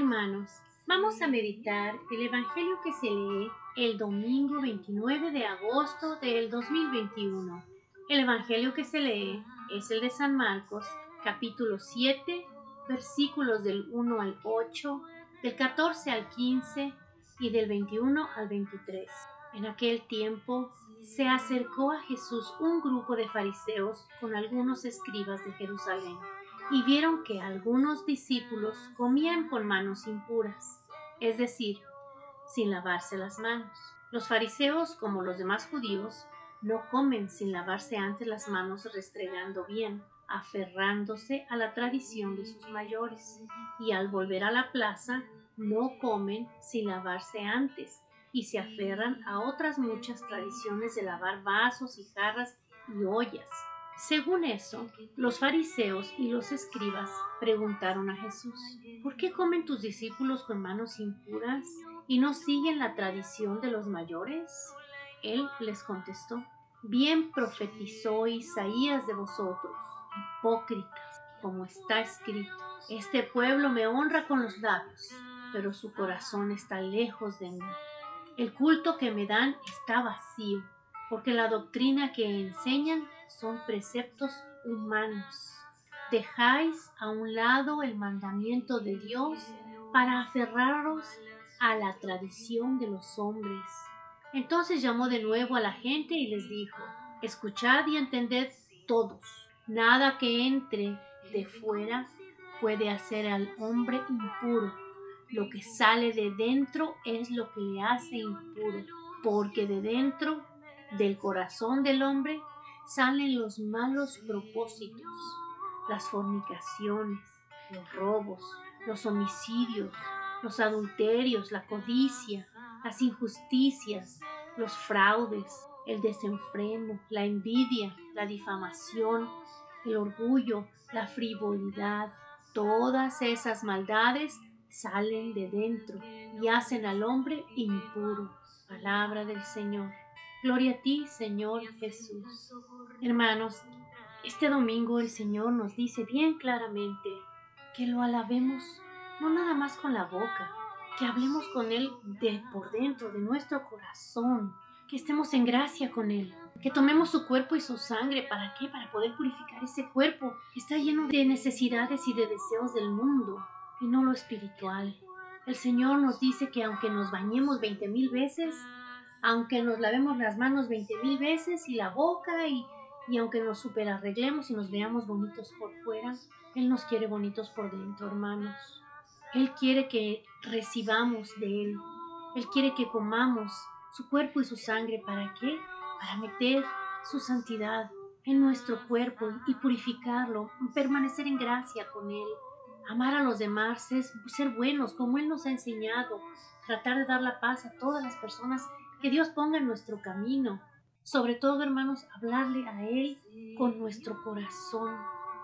Hermanos, vamos a meditar el Evangelio que se lee el domingo 29 de agosto del 2021. El Evangelio que se lee es el de San Marcos, capítulo 7, versículos del 1 al 8, del 14 al 15 y del 21 al 23. En aquel tiempo se acercó a Jesús un grupo de fariseos con algunos escribas de Jerusalén y vieron que algunos discípulos comían con manos impuras, es decir, sin lavarse las manos. Los fariseos, como los demás judíos, no comen sin lavarse antes las manos restregando bien, aferrándose a la tradición de sus mayores, y al volver a la plaza no comen sin lavarse antes, y se aferran a otras muchas tradiciones de lavar vasos y jarras y ollas. Según eso, los fariseos y los escribas preguntaron a Jesús, ¿por qué comen tus discípulos con manos impuras y no siguen la tradición de los mayores? Él les contestó, bien profetizó Isaías de vosotros, hipócritas, como está escrito, este pueblo me honra con los labios, pero su corazón está lejos de mí. El culto que me dan está vacío, porque la doctrina que enseñan son preceptos humanos. Dejáis a un lado el mandamiento de Dios para aferraros a la tradición de los hombres. Entonces llamó de nuevo a la gente y les dijo, escuchad y entended todos, nada que entre de fuera puede hacer al hombre impuro. Lo que sale de dentro es lo que le hace impuro, porque de dentro del corazón del hombre salen los malos propósitos, las fornicaciones, los robos, los homicidios, los adulterios, la codicia, las injusticias, los fraudes, el desenfreno, la envidia, la difamación, el orgullo, la frivolidad. Todas esas maldades salen de dentro y hacen al hombre impuro. Palabra del Señor. Gloria a ti, Señor Jesús. Hermanos, este domingo el Señor nos dice bien claramente que lo alabemos no nada más con la boca, que hablemos con Él de por dentro, de nuestro corazón, que estemos en gracia con Él, que tomemos su cuerpo y su sangre. ¿Para qué? Para poder purificar ese cuerpo que está lleno de necesidades y de deseos del mundo y no lo espiritual. El Señor nos dice que aunque nos bañemos veinte mil veces, aunque nos lavemos las manos veinte mil veces y la boca y, y aunque nos superarreglemos y nos veamos bonitos por fuera, Él nos quiere bonitos por dentro, hermanos. Él quiere que recibamos de Él. Él quiere que comamos su cuerpo y su sangre. ¿Para qué? Para meter su santidad en nuestro cuerpo y purificarlo, permanecer en gracia con Él, amar a los demás, ser buenos como Él nos ha enseñado, tratar de dar la paz a todas las personas que Dios ponga en nuestro camino. Sobre todo, hermanos, hablarle a Él con nuestro corazón,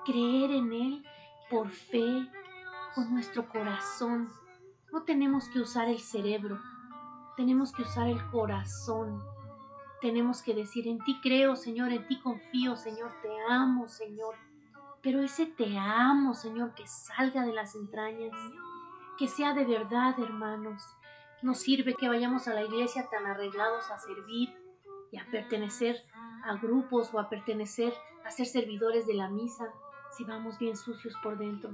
creer en Él por fe, con nuestro corazón. No tenemos que usar el cerebro, tenemos que usar el corazón. Tenemos que decir, en ti creo, Señor, en ti confío, Señor, te amo, Señor. Pero ese te amo, Señor, que salga de las entrañas, que sea de verdad, hermanos, no sirve que vayamos a la iglesia tan arreglados a servir y a pertenecer a grupos o a pertenecer a ser servidores de la misa si vamos bien sucios por dentro.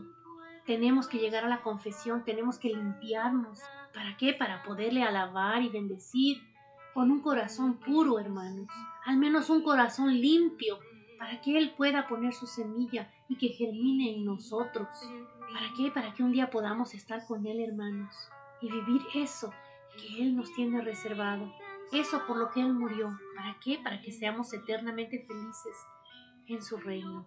Tenemos que llegar a la confesión, tenemos que limpiarnos. ¿Para qué? Para poderle alabar y bendecir con un corazón puro, hermanos. Al menos un corazón limpio, para que Él pueda poner su semilla y que germine en nosotros. ¿Para qué? Para que un día podamos estar con Él, hermanos y vivir eso que Él nos tiene reservado, eso por lo que Él murió. ¿Para qué? Para que seamos eternamente felices en su reino.